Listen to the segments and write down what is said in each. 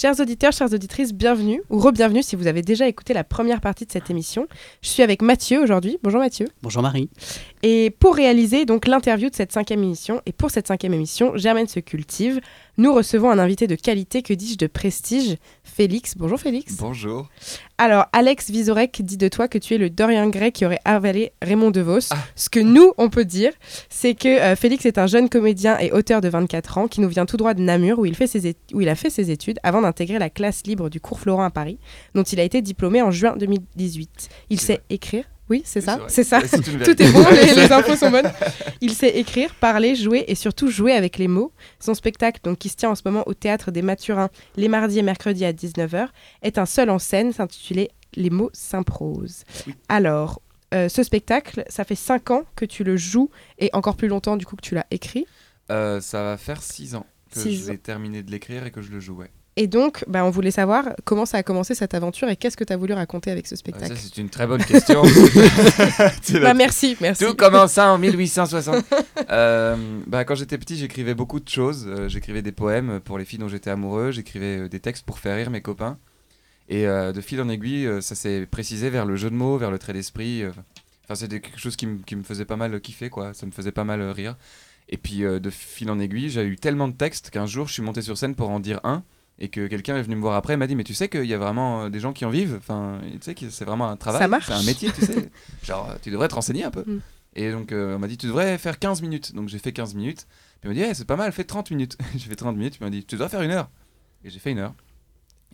Chers auditeurs, chères auditrices, bienvenue ou re-bienvenue si vous avez déjà écouté la première partie de cette émission. Je suis avec Mathieu aujourd'hui. Bonjour Mathieu. Bonjour Marie. Et pour réaliser donc l'interview de cette cinquième émission, et pour cette cinquième émission, Germaine se cultive, nous recevons un invité de qualité, que dis-je, de prestige, Félix. Bonjour Félix. Bonjour. Alors, Alex Vizorek dit de toi que tu es le Dorian Gray qui aurait avalé Raymond DeVos. Ce que nous, on peut dire, c'est que euh, Félix est un jeune comédien et auteur de 24 ans qui nous vient tout droit de Namur où il, fait ses où il a fait ses études avant d'intégrer la classe libre du cours Florent à Paris, dont il a été diplômé en juin 2018. Il sait vrai. écrire. Oui, c'est ça, c'est ça. Tout est bon, les, les infos sont bonnes. Il sait écrire, parler, jouer et surtout jouer avec les mots. Son spectacle, donc, qui se tient en ce moment au théâtre des Mathurins les mardis et mercredis à 19h, est un seul en scène s'intitulé Les mots s'improsent. Oui. Alors, euh, ce spectacle, ça fait 5 ans que tu le joues et encore plus longtemps du coup que tu l'as écrit? Euh, ça va faire 6 ans que j'ai terminé de l'écrire et que je le jouais. Et donc, bah, on voulait savoir comment ça a commencé cette aventure et qu'est-ce que tu as voulu raconter avec ce Ah, spectacle. ça, c'est une très bonne question. Bah, merci, merci. Tout commença en 1860. Euh, bah, quand j'étais petit, j'écrivais beaucoup de choses. Euh, j'écrivais des poèmes pour les filles dont j'étais amoureux. J'écrivais euh, des textes pour faire rire mes copains. Et euh, de fil en aiguille, ça s'est précisé vers le jeu de mots, vers le trait d'esprit. Enfin, c'était quelque chose qui, me- qui me faisait pas mal kiffer, quoi. Ça me faisait pas mal rire. Et puis, euh, de fil en aiguille, j'ai eu tellement de textes qu'un jour, je suis monté sur scène pour en dire un. Et que quelqu'un est venu me voir après et m'a dit Mais tu sais qu'il y a vraiment euh, des gens qui en vivent Enfin, tu sais que c'est vraiment un travail. C'est un métier, tu sais. Genre, euh, tu devrais te renseigner un peu. Mm. Et donc, euh, on m'a dit, tu devrais faire 15 minutes. Donc, j'ai fait 15 minutes. Puis, on m'a dit, Eh, c'est pas mal, fais 30 minutes. j'ai fait 30 minutes. Puis, on m'a dit, tu dois faire une heure. Et j'ai fait une heure.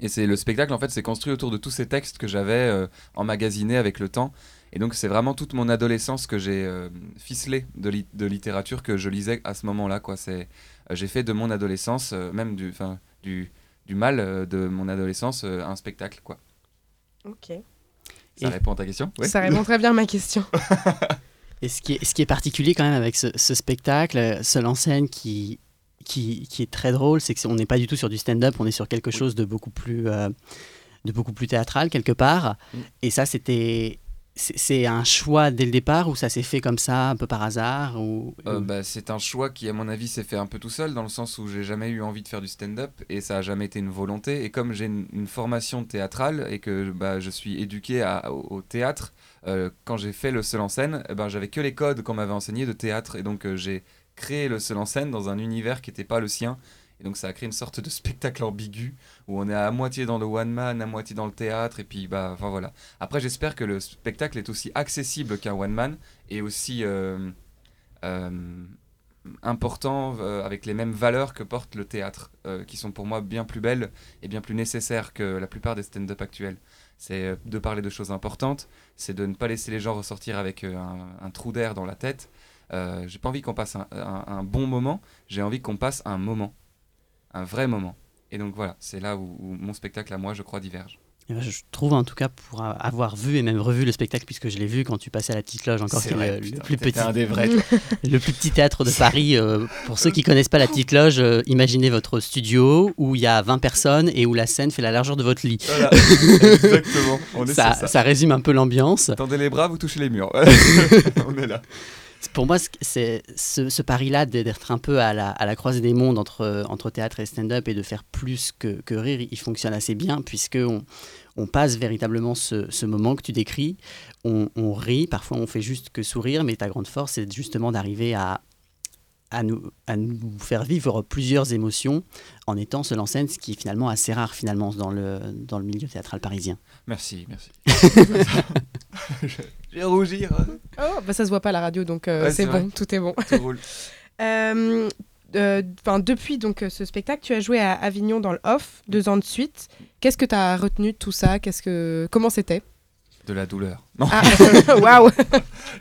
Et c'est le spectacle, en fait, c'est construit autour de tous ces textes que j'avais euh, emmagasinés avec le temps. Et donc, c'est vraiment toute mon adolescence que j'ai euh, ficelé de, li- de littérature que je lisais à ce moment-là. quoi. C'est, j'ai fait de mon adolescence, même du, 'fin, du, du mal euh, de mon adolescence, euh, un spectacle. quoi. Ok. Ça Et- répond à ta question? Ouais. Ça répond très bien à ma question. Et ce qui est, ce qui est particulier quand même avec ce, ce spectacle, euh, seul en scène qui, qui, qui est très drôle, c'est qu'on n'est pas du tout sur du stand-up, on est sur quelque Oui. chose de beaucoup plus, euh, de beaucoup plus théâtral quelque part. Mm. Et ça, c'était... C'est un choix dès le départ ou ça s'est fait comme ça, un peu par hasard ou... Euh, bah, c'est un choix qui, à mon avis, s'est fait un peu tout seul, dans le sens où j'ai jamais eu envie de faire du stand-up et ça a jamais été une volonté. Et comme j'ai une, formation théâtrale et que bah, je suis éduqué au, théâtre, euh, quand j'ai fait le seul en scène, ben, j'avais que les codes qu'on m'avait enseignés de théâtre. Et donc, euh, j'ai créé le seul en scène dans un univers qui n'était pas le sien. Donc, ça a créé une sorte de spectacle ambigu où on est à moitié dans le one man, à moitié dans le théâtre. Et puis, bah, enfin voilà. Après, j'espère que le spectacle est aussi accessible qu'un one man et aussi. euh, euh, important euh, avec les mêmes valeurs que porte le théâtre, qui sont pour moi bien plus belles et bien plus nécessaires que la plupart des stand-up actuels. C'est de parler de choses importantes, c'est de ne pas laisser les gens ressortir avec un, trou d'air dans la tête. J'ai pas envie qu'on passe un bon moment, j'ai envie qu'on passe un moment, un vrai moment. Et donc voilà, c'est là où, où mon spectacle à moi, je crois, diverge. Eh ben, Je trouve en tout cas pour avoir vu et même revu le spectacle, puisque je l'ai vu quand tu passais à la petite loge, encore C'est le, le plus petit, un des vrais. le plus petit théâtre de Paris. euh, pour ceux qui connaissent pas la petite loge, euh, imaginez votre studio où il y a 20 personnes et où la scène fait la largeur de votre lit. Voilà, exactement. On est Ça, sur ça. ça résume un peu l'ambiance. Tendez les bras, vous touchez les murs. On est là. Pour moi, ce- c'est ce, ce pari-là d'être un peu à la, à la croisée des mondes entre, entre théâtre et stand-up et de faire plus que, que rire, il fonctionne assez bien puisque on, on passe véritablement ce, ce moment que tu décris. On, on rit, parfois on fait juste que sourire, mais ta grande force, c'est justement d'arriver à, à, nous, à nous faire vivre plusieurs émotions en étant seul en scène, ce qui est finalement assez rare finalement dans le, dans le milieu théâtral parisien. Merci, merci. Je vais rougir. Oh, bah ça se voit pas à la radio, donc euh, Ouais, c'est bon, tout est bon. Tout roule. Euh, euh, depuis donc euh, ce spectacle, tu as joué à Avignon dans le off, deux ans de suite. Qu'est-ce que tu as retenu de tout ça? Qu'est-ce que comment c'était? De la douleur. Non, Ah, waouh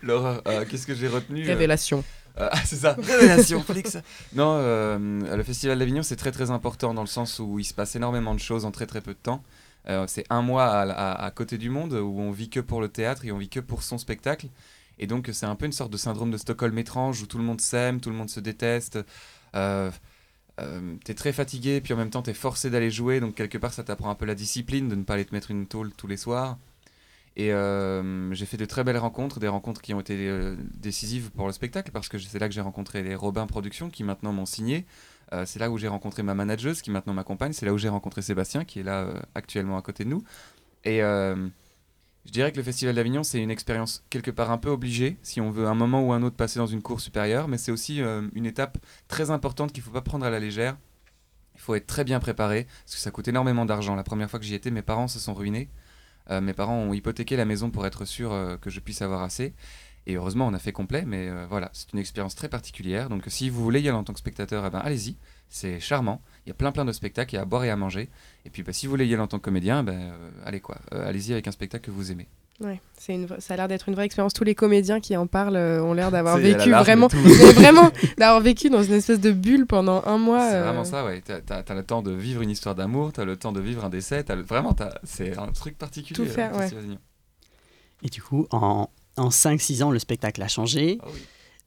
l'horreur. Euh, Qu'est-ce que j'ai retenu Révélation. euh, Ah, c'est ça. Révélation. ça- Non, euh, le Festival d'Avignon, c'est très très important dans le sens où il se passe énormément de choses en très très peu de temps. Euh, c'est un mois à, côté du monde où on vit que pour le théâtre et on vit que pour son spectacle. Et donc c'est un peu une sorte de syndrome de Stockholm étrange où tout le monde s'aime, tout le monde se déteste. Euh, euh, t'es très fatigué, puis en même temps t'es forcé d'aller jouer, donc quelque part ça t'apprend un peu la discipline de ne pas aller te mettre une tôle tous les soirs. Et j'ai fait de très belles rencontres, des rencontres qui ont été décisives pour le spectacle, parce que c'est là que j'ai rencontré les Robin Productions qui maintenant m'ont signé. C'est là où j'ai rencontré ma manageuse qui maintenant m'accompagne. C'est là où j'ai rencontré Sébastien qui est là actuellement à côté de nous. Et je dirais que le Festival d'Avignon, c'est une expérience quelque part un peu obligée, si on veut un moment ou un autre passer dans une cour supérieure, mais c'est aussi une étape très importante qu'il ne faut pas prendre à la légère. Il faut être très bien préparé, parce que ça coûte énormément d'argent. La première fois que j'y étais, mes parents se sont ruinés. Euh, mes parents ont hypothéqué la maison pour être sûr euh, que je puisse avoir assez. Et heureusement, on a fait complet, mais euh, voilà, c'est une expérience très particulière. Donc si vous voulez y aller en tant que spectateur, eh ben, allez-y, c'est charmant. Il y a plein plein de spectacles, il y a à boire et à manger. Et puis bah, si vous voulez y aller en tant que comédien, eh ben, allez quoi, allez-y avec un spectacle que vous aimez. Ouais, c'est une ça a l'air d'être une vraie expérience. Tous les comédiens qui en parlent euh, ont l'air d'avoir vécu vraiment, vraiment d'avoir vécu dans une espèce de bulle pendant un mois. C'est vraiment euh. ça, ouais. T'as as, le temps de vivre une histoire d'amour, t'as le temps de vivre un décès, as vraiment, c'est un truc particulier. Tout faire, ouais. Et du coup, en, en 5-6 ans, le spectacle a changé. Ah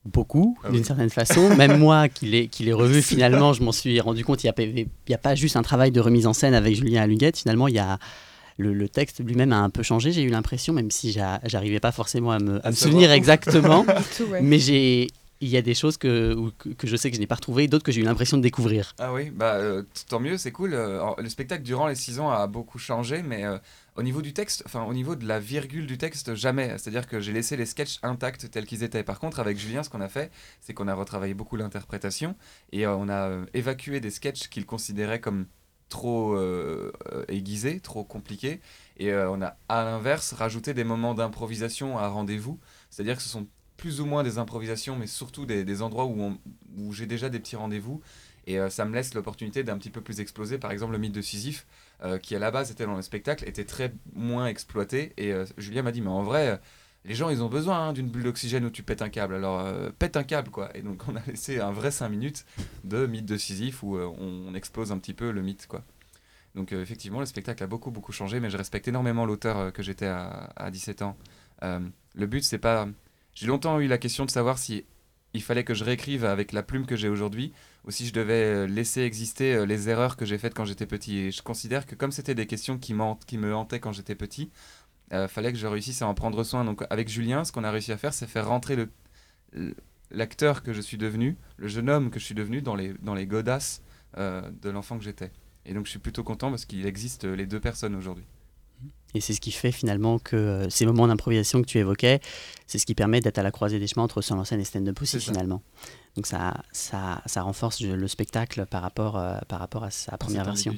beaucoup, ah d'une certaine façon. Même moi, qui l'ai revu, finalement, je m'en suis rendu compte, il n'y a, a, pas juste un travail de remise en scène avec Julien Aluguette, finalement, il y a le, texte lui-même a un peu changé, j'ai eu l'impression, même si j'arrivais pas forcément à me, souvenir exactement. Mais j'ai il y a des choses que, que, je sais que je n'ai pas retrouvées, d'autres que j'ai eu l'impression de découvrir. Ah oui, bah, euh, tant mieux, c'est cool. Euh, le spectacle durant les six ans a beaucoup changé, mais euh, au niveau du texte, enfin au niveau de la virgule du texte, jamais. C'est-à-dire que j'ai laissé les sketchs intacts tels qu'ils étaient. Par contre, avec Julien, ce qu'on a fait, c'est qu'on a retravaillé beaucoup l'interprétation et on a évacué des sketchs qu'il considérait comme trop euh, aiguisé, trop compliqué. Et euh, on a à l'inverse rajouté des moments d'improvisation à rendez-vous. C'est-à-dire que ce sont plus ou moins des improvisations, mais surtout des, endroits où, où j'ai déjà des petits rendez-vous. Et euh, ça me laisse l'opportunité d'un petit peu plus exploser. Par exemple, le mythe de Sisyphe, qui à la base était dans le spectacle, était très moins exploité. Et Julien m'a dit, mais en vrai, les gens, ils ont besoin hein, d'une bulle d'oxygène où tu pètes un câble. Alors, euh, pète un câble, quoi. Et donc, on a laissé un vrai 5 minutes de mythe de Sisyphe où euh, on, explose un petit peu le mythe, quoi. Donc, euh, effectivement, le spectacle a beaucoup, beaucoup changé, mais je respecte énormément l'auteur que j'étais à, à, 17 ans. le but, c'est pas. J'ai longtemps eu la question de savoir si il fallait que je réécrive avec la plume que j'ai aujourd'hui ou si je devais laisser exister les erreurs que j'ai faites quand j'étais petit. Et je considère que comme c'était des questions qui, qui me hantaient quand j'étais petit, euh, fallait que je réussisse à en prendre soin. Donc avec Julien, ce qu'on a réussi à faire, c'est faire rentrer le, l'acteur que je suis devenu, le jeune homme que je suis devenu dans les, dans les godasses euh, de l'enfant que j'étais. Et donc je suis plutôt content parce qu'il existe les deux personnes aujourd'hui. Et c'est ce qui fait finalement que euh, ces moments d'improvisation que tu évoquais, c'est ce qui permet d'être à la croisée des chemins entre seul en scène et stand-up aussi finalement. Donc ça, ça, ça renforce le spectacle par rapport, euh, par rapport à sa première version.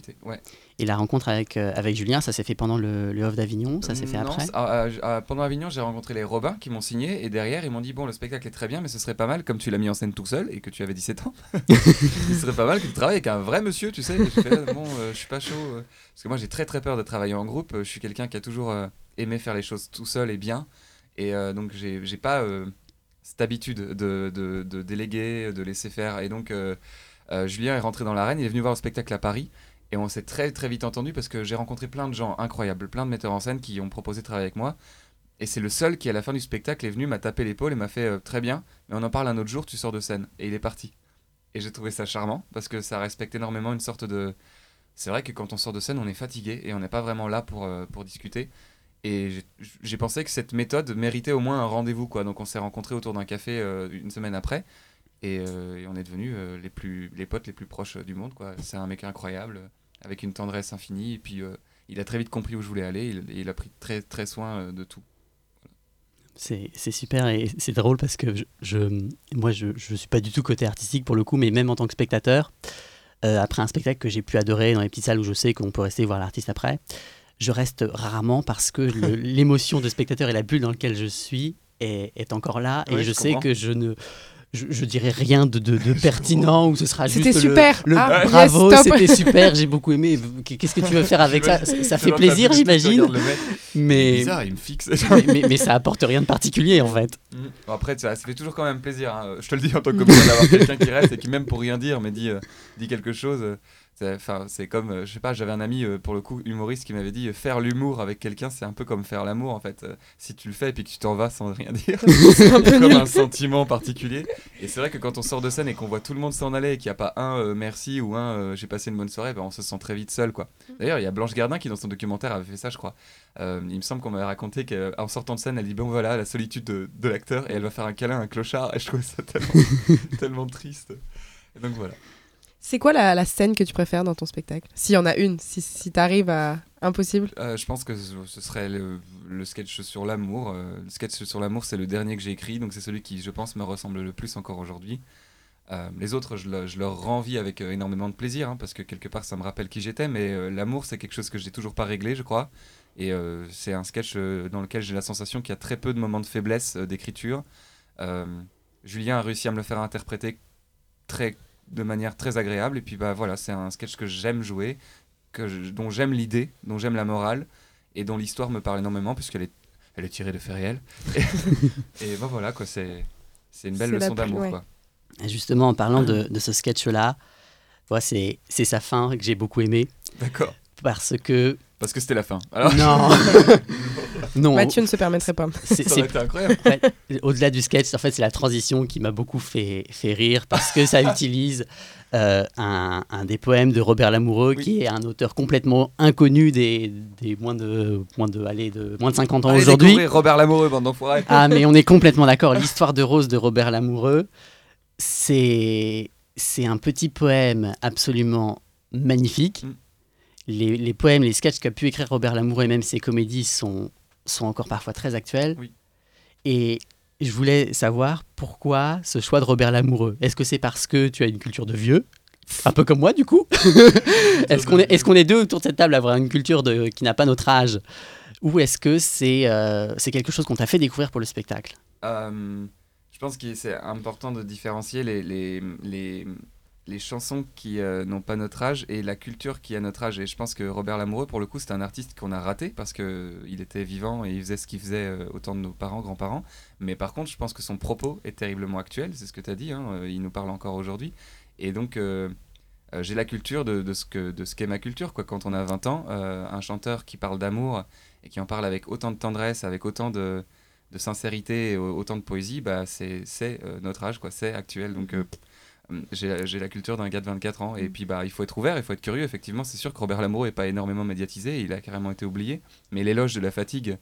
Et la rencontre avec, euh, avec Julien, ça s'est fait pendant le, le Off d'Avignon Ça s'est fait après ah, ah, Pendant Avignon, j'ai rencontré les Robins qui m'ont signé et derrière, ils m'ont dit Bon, le spectacle est très bien, mais ce serait pas mal, comme tu l'as mis en scène tout seul et que tu avais 17 ans, ce serait pas mal que tu travailles avec un vrai monsieur, tu sais. je fais, bon, je suis pas chaud. parce que moi, j'ai très très peur de travailler en groupe. Je suis quelqu'un qui a toujours aimé faire les choses tout seul et bien. Et donc, j'ai pas cette habitude de, de, déléguer, de laisser faire. Et donc, euh, euh, Julien est rentré dans l'arène, il est venu voir le spectacle à Paris. Et on s'est très très vite entendu parce que j'ai rencontré plein de gens incroyables, plein de metteurs en scène qui ont proposé de travailler avec moi. Et c'est le seul qui, à la fin du spectacle, est venu, m'a tapé l'épaule et m'a fait euh, très bien, mais on en parle un autre jour, tu sors de scène. Et il est parti. Et j'ai trouvé ça charmant parce que ça respecte énormément une sorte de. C'est vrai que quand on sort de scène, on est fatigué et on n'est pas vraiment là pour, pour discuter. Et j'ai pensé que cette méthode méritait au moins un rendez-vous. quoi. Donc on s'est rencontrés autour d'un café euh, une semaine après. Et, euh, on est devenus euh, les, plus, les potes les plus proches du monde. quoi. C'est un mec incroyable, avec une tendresse infinie. Et puis il a très vite compris où je voulais aller. Il, il a pris très, très soin de tout. C'est super et c'est drôle parce que je, moi je ne suis pas du tout côté artistique pour le coup, mais même en tant que spectateur, après un spectacle que j'ai pu adorer dans les petites salles où je sais qu'on peut rester voir l'artiste après, je reste rarement parce que l'émotion de spectateur et la bulle dans laquelle je suis est, encore là. et je, sais que je ne. Je, dirais rien de, de, pertinent ou ce sera juste super. le, ah, bravo, c'était super, j'ai beaucoup aimé. Qu'est-ce que tu veux faire avec ça? Ça fait plaisir, j'imagine. Mais bizarre, il me fixe. mais, mais, ça apporte rien de particulier en fait. Mm. après, ça, ça, fait toujours quand même plaisir. Hein. Je te le dis en tant que comédien d'avoir quelqu'un qui reste et qui même pour rien dire, mais dit, euh, dit quelque chose. Euh, Enfin, c'est comme, euh, je sais pas, j'avais un ami euh, pour le coup humoriste qui m'avait dit euh, faire l'humour avec quelqu'un, c'est un peu comme faire l'amour en fait. si tu le fais et puis que tu t'en vas sans rien dire, c'est comme un sentiment particulier. Et c'est vrai que quand on sort de scène et qu'on voit tout le monde s'en aller et qu'il n'y a pas un merci ou un j'ai passé une bonne soirée, ben, on se sent très vite seul quoi. D'ailleurs, il y a Blanche Gardin qui dans son documentaire avait fait ça, je crois. il me semble qu'on m'avait raconté qu'en sortant de scène, elle dit bon voilà la solitude de, de l'acteur et elle va faire un câlin à un clochard et je trouvais ça tellement, tellement triste. Et donc voilà. C'est quoi la, scène que tu préfères dans ton spectacle? S'il y en a une, si, si tu à impossible euh, Je pense que ce serait le, sketch sur l'amour. Euh, le sketch sur l'amour, c'est le dernier que j'ai écrit, donc c'est celui qui, je pense, me ressemble le plus encore aujourd'hui. Euh, les autres, je, leur rends vie avec énormément de plaisir, hein, parce que quelque part, ça me rappelle qui j'étais, mais l'amour, c'est quelque chose que j'ai toujours pas réglé, je crois. Et c'est un sketch dans lequel j'ai la sensation qu'il y a très peu de moments de faiblesse d'écriture. Julien a réussi à me le faire interpréter très de manière très agréable. Et puis bah voilà, c'est un sketch que j'aime jouer, que dont j'aime l'idée, dont j'aime la morale et dont l'histoire me parle énormément puisqu'elle est, elle est tirée de faits réels. Et, bah voilà quoi, c'est c'est une belle leçon d'amour quoi. Justement, en parlant de, de ce sketch-là, voilà, c'est sa fin que j'ai beaucoup aimé. D'accord. Parce que parce que c'était la fin. Alors... Non. non. Mathieu ne se permettrait pas. C'est incroyable. Au-delà du sketch, en fait, c'est la transition qui m'a beaucoup fait, fait rire parce que ça utilise euh, un, un, des poèmes de Robert Lamoureux, qui est un auteur complètement inconnu des, des moins, de, moins, de, allez, de moins de 50 ans aujourd'hui. Robert Lamoureux, bande d'enfoirés. Ah, mais on est complètement d'accord. L'histoire de Rose de Robert Lamoureux, c'est un petit poème absolument magnifique. Mm les, poèmes, les sketchs qu'a pu écrire Robert Lamoureux et même ses comédies sont, sont encore parfois très actuels. Et je voulais savoir pourquoi ce choix de Robert Lamoureux. Est-ce que c'est parce que tu as une culture de vieux? Un peu comme moi du coup. est-ce qu'on est, est, qu'on est deux autour de cette table à avoir une culture de, qui n'a pas notre âge? Ou est-ce que c'est euh, c'est quelque chose qu'on t'a fait découvrir pour le spectacle? Euh, Je pense que c'est important de différencier les, les, les, les chansons qui euh, n'ont pas notre âge et la culture qui a notre âge. Et je pense que Robert Lamoureux, pour le coup, c'est un artiste qu'on a raté parce qu'il euh, était vivant et il faisait ce qu'il faisait euh, autant de nos parents, grands-parents. Mais par contre, je pense que son propos est terriblement actuel, c'est ce que tu as dit, hein, il nous parle encore aujourd'hui. Et donc, j'ai la culture de, de ce qu'est ma culture. Quoi. Quand on a 20 ans, un chanteur qui parle d'amour et qui en parle avec autant de tendresse, avec autant de, sincérité et autant de poésie, bah, c'est notre âge, c'est actuel. Donc, j'ai la culture d'un gars de 24 ans. Et mm. puis, bah, il faut être ouvert, il faut être curieux. Effectivement, c'est sûr que Robert Lamoureux n'est pas énormément médiatisé, il a carrément été oublié. Mais l'éloge de la fatigue,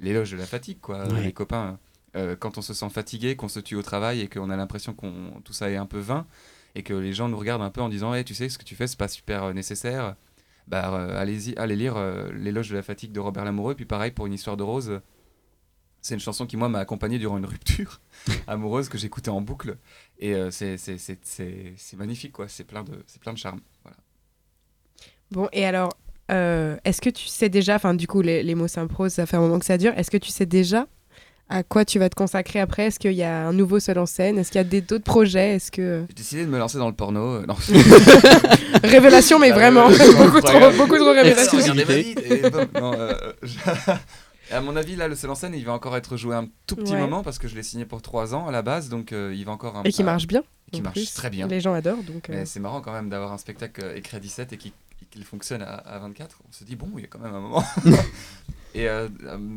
l'éloge de la fatigue, quoi. Les copains, euh, quand on se sent fatigué, qu'on se tue au travail et qu'on a l'impression que tout ça est un peu vain, et que les gens nous regardent un peu en disant hey, Tu sais, ce que tu fais, c'est pas super euh, nécessaire. Bah, euh, allez-y, allez lire l'éloge de la fatigue de Robert Lamoureux. Puis, pareil, pour une histoire de rose c'est une chanson qui, moi, m'a accompagné durant une rupture amoureuse que j'écoutais en boucle. Et euh, c'est magnifique, quoi. C'est plein, de, plein de charme. Voilà. Bon, et alors, euh, est-ce que tu sais déjà, enfin, du coup, les, les mots s'improsent, ça fait un moment que ça dure. Est-ce que tu sais déjà à quoi tu vas te consacrer après? Est-ce qu'il y a un nouveau seul en scène? Est-ce qu'il y a d'autres projets? Est-ce que j'ai décidé de me lancer dans le porno euh, non. Révélation, mais vraiment beaucoup trop, beaucoup trop révélation. non, à mon avis, là, le seul en scène, il va encore être joué un tout petit moment parce que je l'ai signé pour 3 ans à la base, donc euh, il va encore un Et qui marche bien. Et qui marche très bien. Les gens adorent. donc. Mais euh. c'est marrant quand même d'avoir un spectacle euh, écrit à 17 et qu'il fonctionne à, 24. On se dit, bon, il y a quand même un moment. et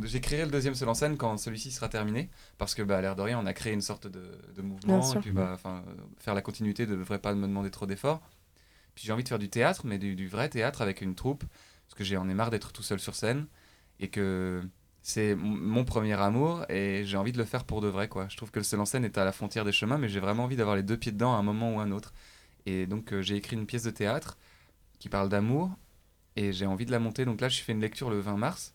j'écrirai le deuxième seul en scène quand celui-ci sera terminé parce que, bah, à l'air de rien, on a créé une sorte de, mouvement. Et puis, bah, faire la continuité ne devrait pas me demander trop d'efforts. Puis j'ai envie de faire du théâtre, mais du, du vrai théâtre avec une troupe parce que j'en ai marre d'être tout seul sur scène et que c'est mon premier amour et j'ai envie de le faire pour de vrai quoi. Je trouve que le seul en scène est à la frontière des chemins mais j'ai vraiment envie d'avoir les deux pieds dedans à un moment ou à un autre. Et donc euh, j'ai écrit une pièce de théâtre qui parle d'amour et j'ai envie de la monter. Donc là je fais une lecture le 20 mars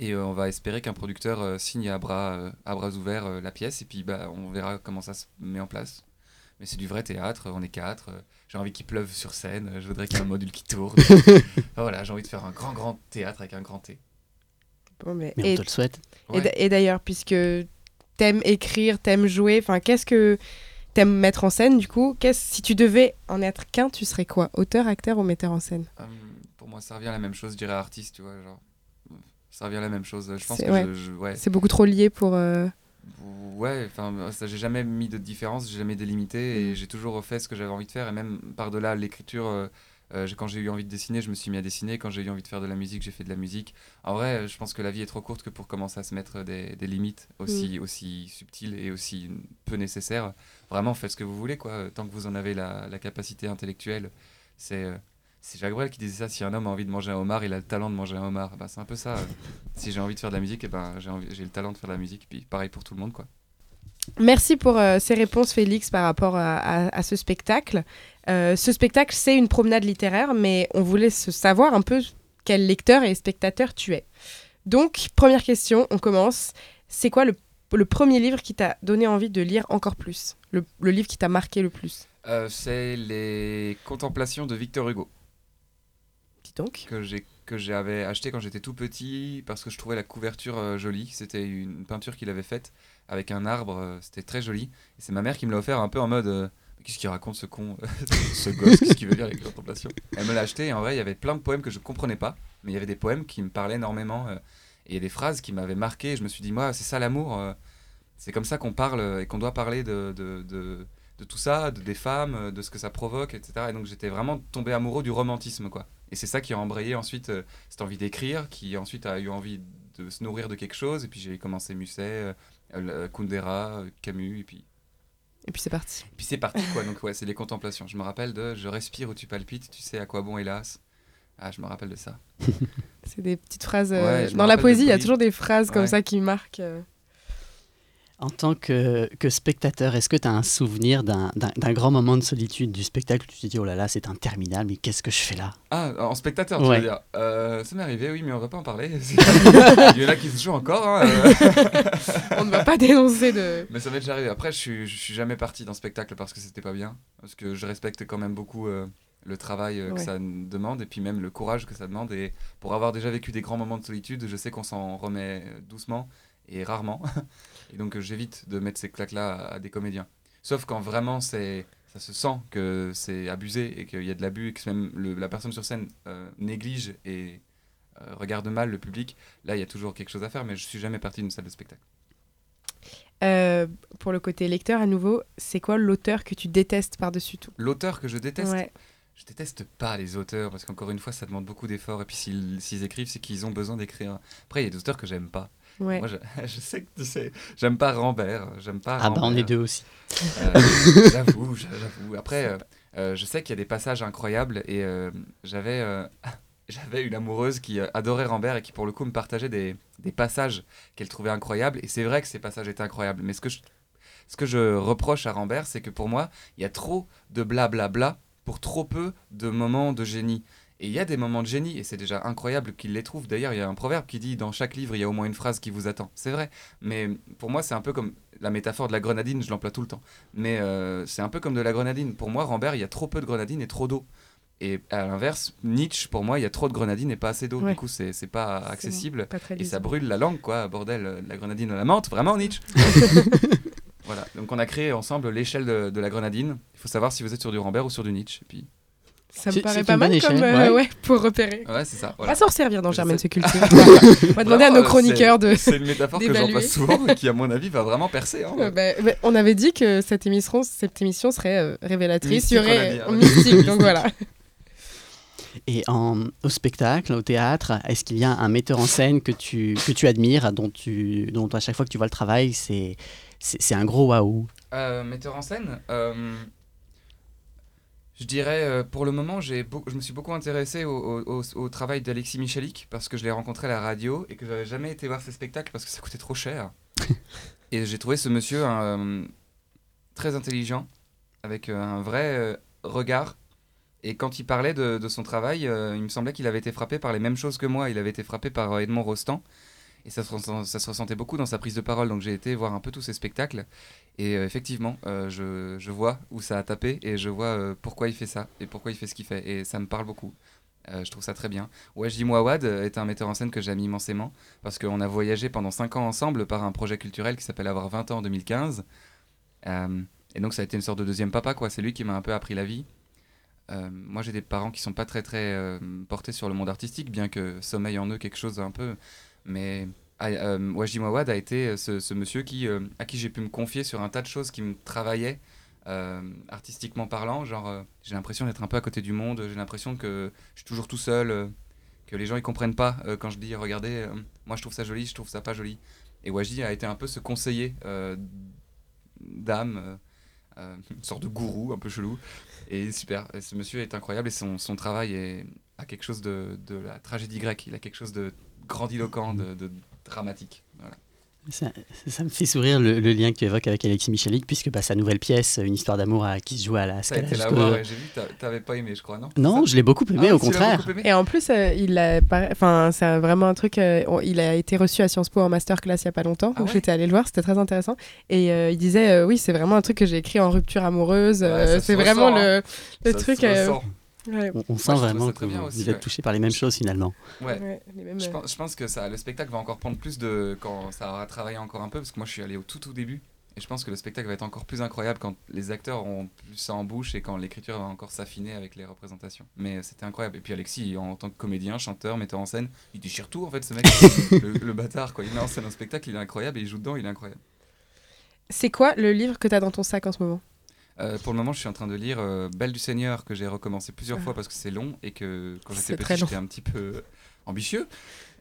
et euh, on va espérer qu'un producteur euh, signe à bras, à bras ouverts la pièce et puis bah, on verra comment ça se met en place. Mais c'est du vrai théâtre, on est quatre. j'ai envie qu'il pleuve sur scène, je voudrais qu'il y ait un module qui tourne. voilà, j'ai envie de faire un grand grand théâtre avec un grand T mais, on te le souhaite. Et, d'ailleurs, puisque t'aimes écrire, t'aimes jouer, enfin, qu'est-ce que t'aimes mettre en scène du coup Si tu devais en être qu'un, tu serais quoi? Auteur, acteur ou metteur en scène? Hum, Pour moi, ça revient à la même chose, je dirais artiste, tu vois, genre. Ça revient à la même chose. Je pense que C'est beaucoup trop lié pour. Euh, ouais, enfin, j'ai jamais mis de différence, j'ai jamais délimité et mm. j'ai toujours fait ce que j'avais envie de faire et même par-delà l'écriture. Euh, euh, quand j'ai eu envie de dessiner, je me suis mis à dessiner. Quand j'ai eu envie de faire de la musique, j'ai fait de la musique. En vrai, je pense que la vie est trop courte que pour commencer à se mettre des, limites aussi, aussi subtiles et aussi peu nécessaires. Vraiment, faites ce que vous voulez, quoi. Tant que vous en avez la, capacité intellectuelle. C'est euh, c'est Jacques Brel qui disait ça si un homme a envie de manger un homard, il a le talent de manger un homard. Bah, c'est un peu ça. si j'ai envie de faire de la musique, et eh ben, j'ai le talent de faire de la musique. Puis pareil pour tout le monde. quoi. Merci pour euh, ces réponses, Félix, par rapport à, ce spectacle. Euh, ce spectacle, c'est une promenade littéraire, mais on voulait savoir un peu quel lecteur et spectateur tu es. Donc, première question, on commence. C'est quoi le, premier livre qui t'a donné envie de lire encore plus? Le, livre qui t'a marqué le plus? Euh, C'est Les Contemplations de Victor Hugo. Dis donc. Que j'ai que j'avais acheté quand j'étais tout petit parce que je trouvais la couverture jolie. C'était une peinture qu'il avait faite avec un arbre. Euh, c'était très joli. C'est ma mère qui me l'a offert un peu en mode euh, Qu'est-ce qu'il raconte ce con Ce gosse, qu'est-ce qu'il veut dire avec contemplation Elle me l'a acheté et en vrai, il y avait plein de poèmes que je ne comprenais pas. Mais il y avait des poèmes qui me parlaient énormément. Euh, et il y a des phrases qui m'avaient marqué. Je me suis dit Moi, c'est ça l'amour. c'est comme ça qu'on parle et qu'on doit parler de, de, de, tout ça, de, des femmes, de ce que ça provoque, etc. Et donc j'étais vraiment tombé amoureux du romantisme. quoi. Et c'est ça qui a embrayé ensuite cette envie d'écrire, qui ensuite a eu envie de se nourrir de quelque chose. Et puis j'ai commencé Musset, Kundera, Camus, et puis. Et puis c'est parti. Et puis c'est parti, quoi. Donc, ouais, c'est les contemplations. Je me rappelle de Je respire où tu palpites, tu sais à quoi bon, hélas? Ah, je me rappelle de ça. c'est des petites phrases. Euh, dans la poésie, il y a toujours des phrases comme ça qui marquent. Euh. En tant que, que spectateur, est-ce que tu as un souvenir d'un grand moment de solitude du spectacle où tu te dis, oh là là, c'est interminable, mais qu'est-ce que je fais là? Ah, en spectateur, tu veux dire euh, Ça m'est arrivé, oui, mais on va pas en parler. Il y en a qui se jouent encore. Hein, euh. on ne va pas dénoncer de. Mais ça m'est déjà arrivé. Après, je suis, je suis jamais parti dans spectacle parce que c'était pas bien. Parce que je respecte quand même beaucoup euh, le travail que ça demande et puis même le courage que ça demande. Et pour avoir déjà vécu des grands moments de solitude, je sais qu'on s'en remet doucement et rarement. Et donc euh, j'évite de mettre ces claques-là à, des comédiens. Sauf quand vraiment c'est ça se sent que c'est abusé et qu'il y a de l'abus et que même la personne sur scène euh, néglige et euh, regarde mal le public, là il y a toujours quelque chose à faire, mais je suis jamais parti d'une salle de spectacle. pour le côté lecteur, à nouveau, c'est quoi l'auteur que tu détestes par-dessus tout? L'auteur que je déteste? Je déteste pas les auteurs parce qu'encore une fois, ça demande beaucoup d'efforts et puis s'ils écrivent, c'est qu'ils ont besoin d'écrire. Après, il y a des auteurs que j'aime pas. Moi, je, sais que tu sais, j'aime pas Rambert, j'aime pas. Ah bah on est deux aussi. Euh, j'avoue, j'avoue. Après, euh, euh, je sais qu'il y a des passages incroyables et j'avais j'avais une amoureuse qui adorait Rambert et qui pour le coup me partageait des, des passages qu'elle trouvait incroyables et c'est vrai que ces passages étaient incroyables. Mais ce que je, ce que je reproche à Rambert, c'est que pour moi, il y a trop de blablabla bla bla pour trop peu de moments de génie. Et il y a des moments de génie, et c'est déjà incroyable qu'il les trouve. D'ailleurs, il y a un proverbe qui dit dans chaque livre, il y a au moins une phrase qui vous attend. C'est vrai, mais pour moi, c'est un peu comme la métaphore de la grenadine, je l'emploie tout le temps. Mais euh, c'est un peu comme de la grenadine. Pour moi, Rambert, il y a trop peu de grenadine et trop d'eau. Et à l'inverse, Nietzsche, pour moi, il y a trop de grenadine et pas assez d'eau. Du coup, c'est pas accessible. et ça brûle la langue, quoi. Bordel, la grenadine à la menthe, vraiment, Nietzsche. voilà. Donc, on a créé ensemble l'échelle de, de, la grenadine. Il faut savoir si vous êtes sur du Rambert ou sur du Nietzsche. Et puis, ça me paraît pas mal comme, euh, ouais. pour repérer. Ouais, c'est ça. On va s'en servir dans Germaine ce culture. on va demander à nos chroniqueurs de. C'est une métaphore que j'emploie souvent et qui, à mon avis, va vraiment percer. Hein. Bah, bah, on avait dit que cette émission, cette émission serait euh, révélatrice, il y aurait mystique, donc voilà. Et en, au spectacle, au théâtre, est-ce qu'il y a un metteur en scène que tu, que tu admires, dont, tu, dont à chaque fois que tu vois le travail, c'est un gros waouh? Euh, Metteur en scène je dirais, euh, pour le moment, je me suis beaucoup intéressé au, travail d'Alexis Michalik parce que je l'ai rencontré à la radio et que j'avais jamais été voir ses spectacles parce que ça coûtait trop cher. et j'ai trouvé ce monsieur euh, très intelligent, avec euh, un vrai regard. Et quand il parlait de, de son travail, il me semblait qu'il avait été frappé par les mêmes choses que moi. Il avait été frappé par Edmond Rostand. Et ça se, ça se ressentait beaucoup dans sa prise de parole. Donc j'ai été voir un peu tous ces spectacles. Et euh, effectivement, euh, je, je, vois où ça a tapé et je vois euh, pourquoi il fait ça et pourquoi il fait ce qu'il fait. Et ça me parle beaucoup. je trouve ça très bien. Wajdi Mouawad est un metteur en scène que j'aime immensément parce qu'on a voyagé pendant 5 ans ensemble par un projet culturel qui s'appelle Avoir 20 ans en 2015. et donc ça a été une sorte de deuxième papa, quoi. C'est lui qui m'a un peu appris la vie. moi j'ai des parents qui sont pas très très portés sur le monde artistique, bien que sommeille en eux quelque chose un peu mais euh, Wajdi a été euh, ce, monsieur qui, euh, à qui j'ai pu me confier sur un tas de choses qui me travaillaient, euh, artistiquement parlant. Genre, j'ai l'impression d'être un peu à côté du monde, j'ai l'impression que je suis toujours tout seul, que les gens ils comprennent pas quand je dis regardez, moi je trouve ça joli, je trouve ça pas joli. Et Wajdi a été un peu ce conseiller d'âme, une sorte de gourou un peu chelou. Et super, ce monsieur est incroyable et son, son travail a quelque chose de, de la tragédie grecque, il a quelque chose de grandiloquent, de, dramatique. Ça, ça, me fait sourire le, le, lien que tu évoques avec Alexis Michalik, puisque bah, sa nouvelle pièce, Une histoire d'amour, qui se joue à la Scala. Ça a été la voir, j'ai vu, t'avais pas aimé, je crois, non? Non, je l'ai beaucoup aimé, ah, au contraire. Aimé? Et en plus, euh, il a, enfin, c'est vraiment un truc. Euh, il a été reçu à Sciences Po en masterclass il y a pas longtemps, ah donc j'étais allée le voir, c'était très intéressant. Et euh, il disait, oui, c'est vraiment un truc que j'ai écrit en rupture amoureuse. c'est vraiment le, hein. le truc. On, sent vraiment que vous êtes touché par les mêmes choses finalement. Ouais. je, pense, que ça, le spectacle va encore prendre plus de quand ça aura travaillé encore un peu parce que moi je suis allé au tout tout début et je pense que le spectacle va être encore plus incroyable quand les acteurs ont plus ça en bouche et quand l'écriture va encore s'affiner avec les représentations. Mais c'était incroyable. Et puis Alexis, en tant que comédien, chanteur, metteur en scène, il déchire tout en fait ce mec, le, bâtard quoi. Il met en scène un spectacle, il est incroyable et il joue dedans, il est incroyable. C'est quoi le livre que tu as dans ton sac en ce moment? Euh, pour le moment, je suis en train de lire euh, Belle du Seigneur, que j'ai recommencé plusieurs ah. fois parce que c'est long et que quand j'étais petit, j'étais un petit peu ambitieux.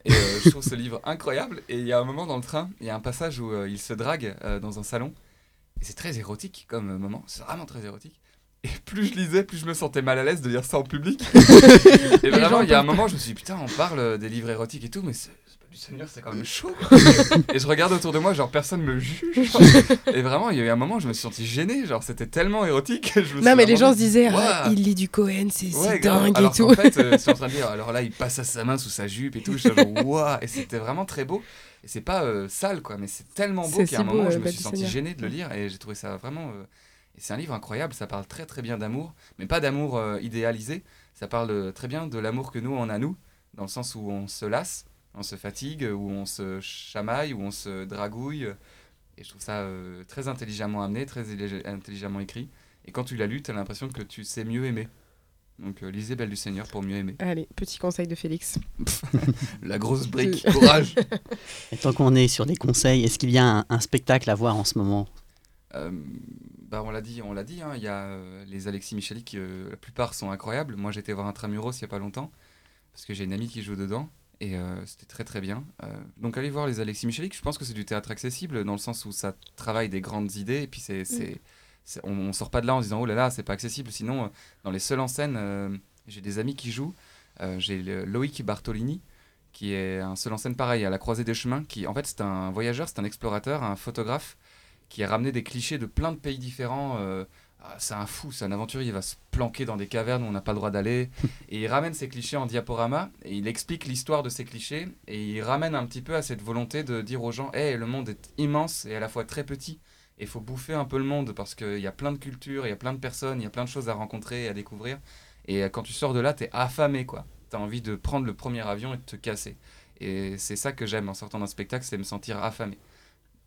Et euh, je trouve ce livre incroyable. Et il y a un moment dans le train, il y a un passage où il se drague dans un salon. Et c'est très érotique comme moment, c'est vraiment très érotique. Et plus je lisais, plus je me sentais mal à l'aise de lire ça en public. et vraiment, il y a un moment, je me suis dit, putain, on parle des livres érotiques et tout, mais Seigneur, c'est quand même chaud. et je regarde autour de moi, genre personne me juge. et vraiment, il y a eu un moment, je me suis senti gêné. Genre, c'était tellement érotique. Je non, mais les gens se disaient, ah, il lit du Cohen, c'est dingue alors et tout. En fait, euh, en train de dire, alors là, il passe à sa main sous sa jupe et tout. Je genre, waouh. Et c'était vraiment très beau. Et c'est pas euh, sale, quoi, mais c'est tellement beau qu'à un moment, je me suis senti gêné de le lire. Et j'ai trouvé ça vraiment. Euh, et c'est un livre incroyable. Ça parle très, très bien d'amour, mais pas d'amour idéalisé. Ça parle très bien de l'amour que nous, on a nous, dans le sens où on se lasse on se fatigue, où on se chamaille, où on se dragouille. Et je trouve ça euh, très intelligemment amené, très intelligemment écrit. Et quand tu l'as lu, tu as l'impression que tu sais mieux aimer. Donc euh, lisez Belle du Seigneur pour mieux aimer. Allez, petit conseil de Félix. La grosse brique, courage. Et tant qu'on est sur des conseils, est-ce qu'il y a un, spectacle à voir en ce moment? Euh, bah on l'a dit, on l'a dit. Hein, il y a les Alexis Michalik, la plupart sont incroyables. Moi, été voir un Tramuros il y a pas longtemps parce que j'ai une amie qui joue dedans. Et euh, c'était très très bien. Euh, donc allez voir les Alexis Michalik, je pense que c'est du théâtre accessible dans le sens où ça travaille des grandes idées et puis c'est, mm. on, on, sort pas de là en se disant oh là là c'est pas accessible. Sinon euh, dans les seuls en scène, j'ai des amis qui jouent. j'ai Loïc Bartolini qui est un seul en scène pareil à la croisée des chemins qui en fait c'est un voyageur, c'est un explorateur, un photographe qui a ramené des clichés de plein de pays différents ah, c'est un fou, c'est un aventurier, il va se planquer dans des cavernes où on n'a pas le droit d'aller. et il ramène ces clichés en diaporama, et il explique l'histoire de ces clichés, et il ramène un petit peu à cette volonté de dire aux gens, hé, le monde est immense et à la fois très petit, et il faut bouffer un peu le monde, parce qu'il y a plein de cultures, il y a plein de personnes, il y a plein de choses à rencontrer et à découvrir. Et quand tu sors de là, t'es affamé, quoi. T'as envie de prendre le premier avion et de te casser. Et c'est ça que j'aime en sortant d'un spectacle, c'est me sentir affamé.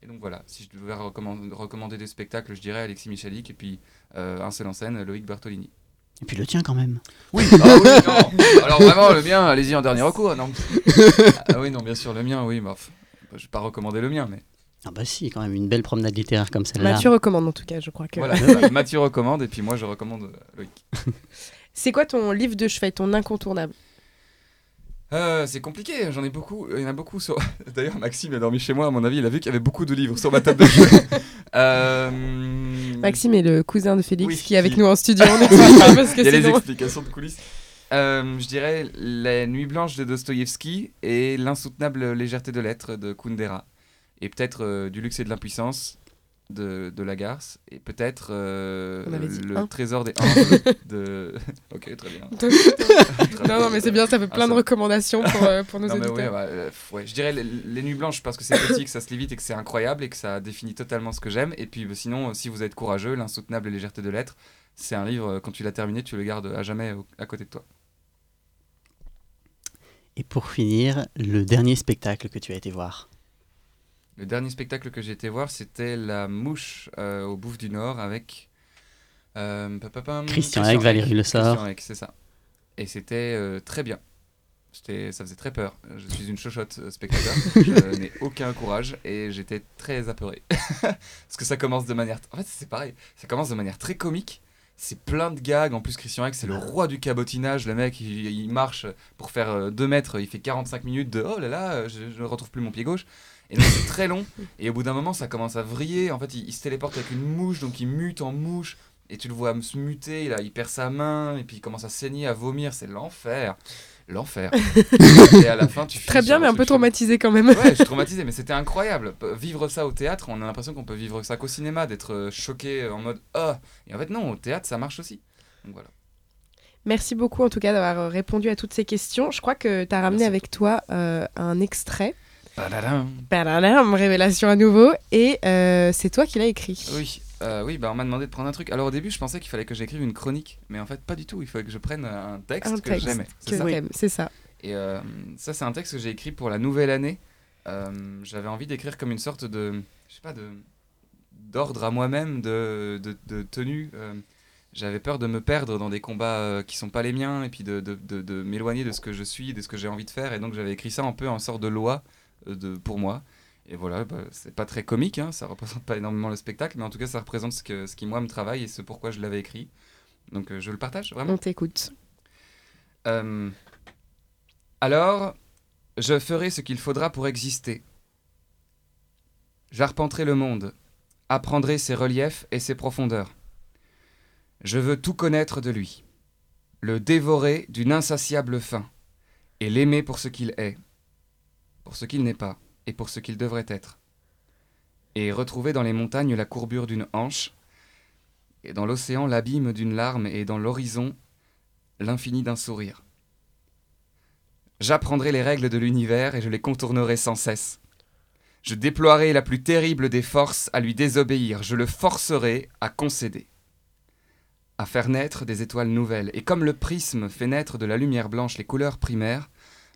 Et donc voilà, si je devais recommander, des spectacles, je dirais Alexis Michalik et puis euh, un seul en scène, Loïc Bartolini. Et puis le tien quand même. Oui, ah oui Alors vraiment, le mien, allez-y en dernier recours. Non. ah oui, non, bien sûr, le mien, oui. Bah, je vais pas recommander le mien, mais. Ah bah si, quand même, une belle promenade littéraire comme celle-là. Mathieu recommande en tout cas, je crois que. Voilà, Mathieu recommande et puis moi je recommande euh, Loïc. C'est quoi ton livre de chevet, ton incontournable? Euh, c'est compliqué, j'en ai beaucoup. Il y en a beaucoup sur. D'ailleurs, Maxime a dormi chez moi, à mon avis, il a vu qu'il y avait beaucoup de livres sur ma table de jeu. Euh, Maxime est le cousin de Félix qui est avec nous en studio. parce que il y a les explications de coulisses. Euh, je dirais La Nuit blanche de Dostoïevski et L'insoutenable légèreté de l'être de Kundera. Et peut-être Du luxe et de l'impuissance de, de Lagarce et peut-être euh, le trésor des anges de... ok, très bien. non, non, mais c'est bien, ça fait plein de recommandations pour, euh, pour nos non, auditeurs. Euh, ouais, je dirais les, Nuits Blanches parce que c'est petit, que ça se lit vite et que c'est incroyable et que ça définit totalement ce que j'aime. Et puis sinon, si vous êtes courageux, L'insoutenable légèreté de l'être, c'est un livre, quand tu l'as terminé, tu le gardes à jamais à côté de toi. Et pour finir, le dernier spectacle que tu as été voir le dernier spectacle que j'ai été voir, c'était La Mouche euh, au Bouffe du Nord avec. Euh, Christian avec Valérie Le Sort. c'est ça. Et c'était euh, très bien. Ça faisait très peur. Je suis une chochotte spectateur. je n'ai aucun courage et j'étais très apeuré. Parce que ça commence de manière. En fait, c'est pareil. Ça commence de manière très comique. C'est plein de gags. En plus, Christian X, c'est le roi du cabotinage. Le mec, il, marche pour faire 2 mètres. Il fait 45 minutes de oh là là, je ne retrouve plus mon pied gauche. Et donc c'est très long. Et au bout d'un moment, ça commence à vriller. En fait, il, se téléporte avec une mouche, donc il mute en mouche. Et tu le vois se muter, il, il perd sa main, et puis il commence à saigner, à vomir. C'est l'enfer. l'enfer. et à la fin, tu Très bien, mais un peu traumatisé quand même. Ouais, je suis traumatisé, mais c'était incroyable. Vivre ça au théâtre, on a l'impression qu'on peut vivre ça qu'au cinéma, d'être euh, choqué en mode oh. Et en fait, non, au théâtre, ça marche aussi. Donc voilà. Merci beaucoup en tout cas d'avoir euh, répondu à toutes ces questions. Je crois que tu as ramené avec toi euh, un extrait. Badadam, révélation à nouveau. Et c'est toi qui l'as écrit. Oui, oui bah on m'a demandé de prendre un truc. Alors au début, je pensais qu'il fallait que j'écrive une chronique, mais en fait, pas du tout. Il fallait que je prenne un texte, que j'aimais. C'est ça. C'est ça. Et euh, ça, c'est un texte que j'ai écrit pour la nouvelle année. Euh, j'avais envie d'écrire comme une sorte de, je sais pas, de d'ordre à moi-même, de, de, de tenue. Euh, j'avais peur de me perdre dans des combats qui sont pas les miens et puis de, de, de m'éloigner de ce que je suis, de ce que j'ai envie de faire. Et donc j'avais écrit ça un peu en sorte de loi de, pour moi. Et voilà, bah, c'est pas très comique, hein, ça représente pas énormément le spectacle, mais en tout cas ça représente ce, que, ce qui moi me travaille et ce pourquoi je l'avais écrit. Donc je le partage vraiment. On t'écoute. Alors, je ferai ce qu'il faudra pour exister. J'arpenterai le monde, apprendrai ses reliefs et ses profondeurs. Je veux tout connaître de lui, le dévorer d'une insatiable faim, et l'aimer pour ce qu'il est, pour ce qu'il n'est pas, et pour ce qu'il devrait être. Et retrouver dans les montagnes la courbure d'une hanche, et dans l'océan l'abîme d'une larme, et dans l'horizon l'infini d'un sourire. J'apprendrai les règles de l'univers et je les contournerai sans cesse. Je déploierai la plus terrible des forces à lui désobéir, je le forcerai à concéder, à faire naître des étoiles nouvelles, et comme le prisme fait naître de la lumière blanche les couleurs primaires,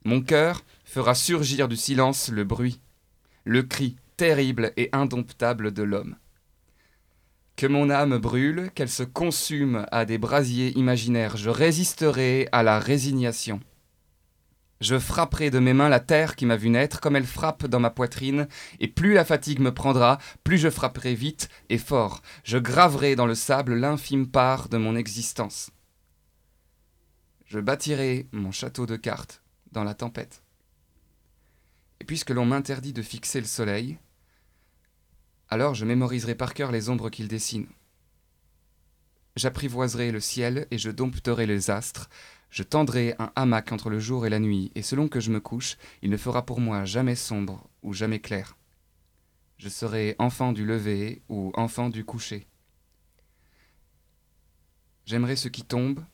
mon cœur fera surgir du silence le bruit, le cri terrible et indomptable de l'homme. Que mon âme brûle, qu'elle se consume à des brasiers imaginaires, je résisterai à la résignation. Je frapperai de mes mains la terre qui m'a vu naître comme elle frappe dans ma poitrine, et plus la fatigue me prendra, plus je frapperai vite et fort. Je graverai dans le sable l'infime part de mon existence. Je bâtirai mon château de cartes dans la tempête. Et puisque l'on m'interdit de fixer le soleil, alors je mémoriserai par cœur les ombres qu'il dessine. J'apprivoiserai le ciel et je dompterai les astres, je tendrai un hamac entre le jour et la nuit, et selon que je me couche, il ne fera pour moi jamais sombre ou jamais clair. Je serai enfant du lever ou enfant du coucher. J'aimerai ceux qui tombent,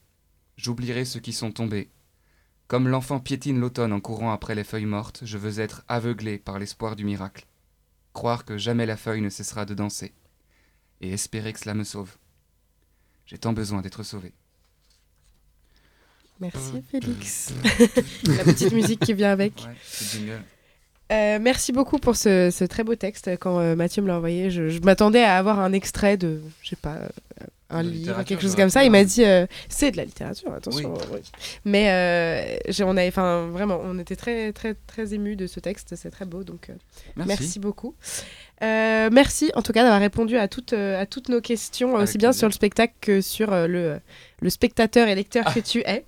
j'oublierai ceux qui sont tombés. Comme l'enfant piétine l'automne en courant après les feuilles mortes, je veux être aveuglé par l'espoir du miracle. Croire que jamais la feuille ne cessera de danser. Et espérer que cela me sauve. J'ai tant besoin d'être sauvé. Merci Félix. La petite musique qui vient avec. Euh, merci beaucoup pour ce, très beau texte. Quand euh, Mathieu me l'a envoyé, je, m'attendais à avoir un extrait de, je sais pas, euh, un livre, quelque chose comme ça. Il m'a dit, c'est de la littérature, attention. Mais on avait, enfin, vraiment, on était très, très, très émus de ce texte. C'est très beau, donc merci. beaucoup. merci en tout cas d'avoir répondu à toutes, à toutes nos questions, aussi bien sur le spectacle que sur le, le spectateur et lecteur ah. que tu es.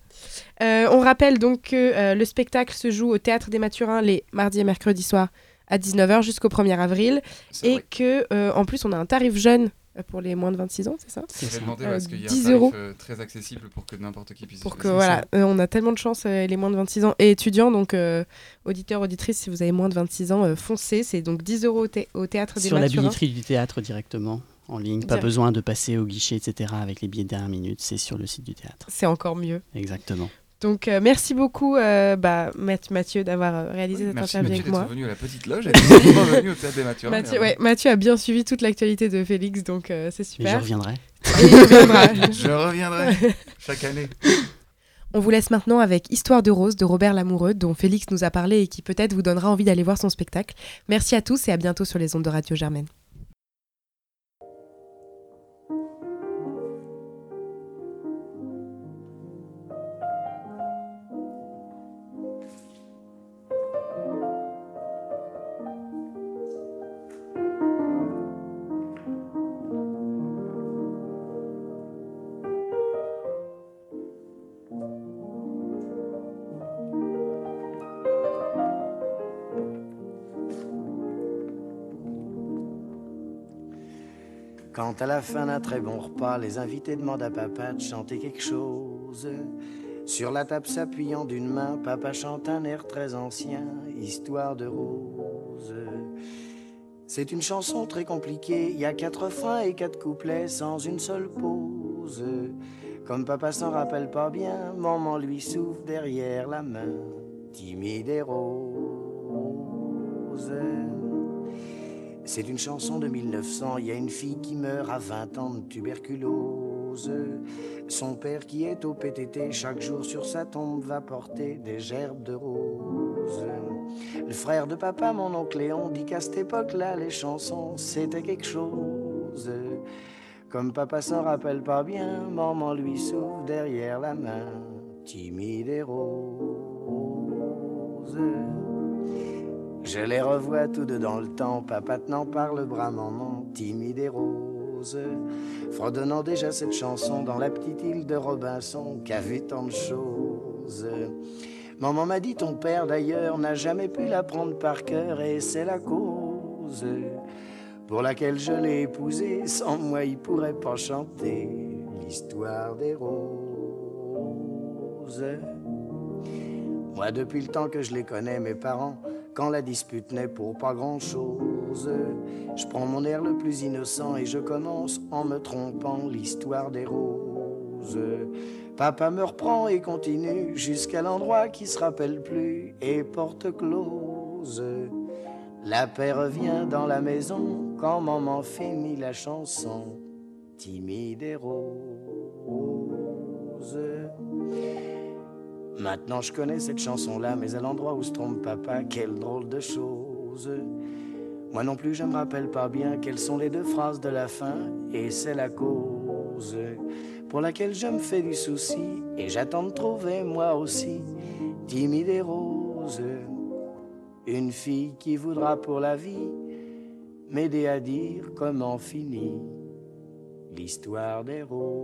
Euh, on rappelle donc que euh, le spectacle se joue au Théâtre des Mathurins les mardis et mercredis soirs à 19h jusqu'au 1er avril. Et que euh, en plus, on a un tarif jeune pour les moins de 26 ans, c'est ça? Parce qu'il y a 10 un euros. très accessible pour que n'importe qui puisse Pour que voilà, on a tellement de chance, les moins de 26 ans et étudiants, donc auditeurs, auditrices, si vous avez moins de 26 ans, foncez. C'est donc 10 euros au, Théâtre des Sur Mathurins. Sur la billetterie du théâtre directement en ligne. Pas besoin de passer au guichet, etc. avec les billets de dernière minute. C'est sur le site du théâtre. C'est encore mieux. Exactement. Donc euh, merci beaucoup euh, bah, Mathieu d'avoir euh, réalisé cette interview avec moi. Merci venu à la petite loge et venu au théâtre des Mathieu. Mathieu, ouais, Mathieu a bien suivi toute l'actualité de Félix, donc c'est super. Et je reviendrai. je reviendrai chaque année. On vous laisse maintenant avec Histoire de Rose de Robert Lamoureux, dont Félix nous a parlé et qui peut-être vous donnera envie d'aller voir son spectacle. Merci à tous et à bientôt sur les ondes de Radio Germaine. Quand à la fin d'un très bon repas, les invités demandent à papa de chanter quelque chose, Sur la table s'appuyant d'une main, papa chante un air très ancien, Histoire de rose. C'est une chanson très compliquée, il y a quatre freins et quatre couplets sans une seule pause. Comme papa s'en rappelle pas bien, maman lui souffle derrière la main, timide et rose. C'est une chanson de 1900, il y a une fille qui meurt à 20 ans de tuberculose. Son père qui est au PTT, chaque jour sur sa tombe va porter des gerbes de roses. Le frère de papa, mon oncle Léon, dit qu'à cette époque-là, les chansons, c'était quelque chose. Comme papa s'en rappelle pas bien, maman lui souffle derrière la main, timide et rose. Je les revois tous deux dans le temps, papa tenant par le bras maman, timide et rose, fredonnant déjà cette chanson dans la petite île de Robinson qui a vu tant de choses. Maman m'a dit ton père d'ailleurs n'a jamais pu l'apprendre par cœur et c'est la cause pour laquelle je l'ai épousé. Sans moi il pourrait pas chanter l'histoire des roses. Moi depuis le temps que je les connais, mes parents quand la dispute n'est pour pas grand-chose. Je prends mon air le plus innocent et je commence en me trompant l'histoire des roses. Papa me reprend et continue jusqu'à l'endroit qui se rappelle plus et porte close. La paix revient dans la maison quand maman finit la chanson, timide et rose. Maintenant je connais cette chanson-là, mais à l'endroit où se trompe papa, quelle drôle de chose. Moi non plus je me rappelle pas bien quelles sont les deux phrases de la fin, et c'est la cause pour laquelle je me fais du souci, et j'attends de trouver moi aussi, timide et rose, une fille qui voudra pour la vie m'aider à dire comment finit l'histoire des roses.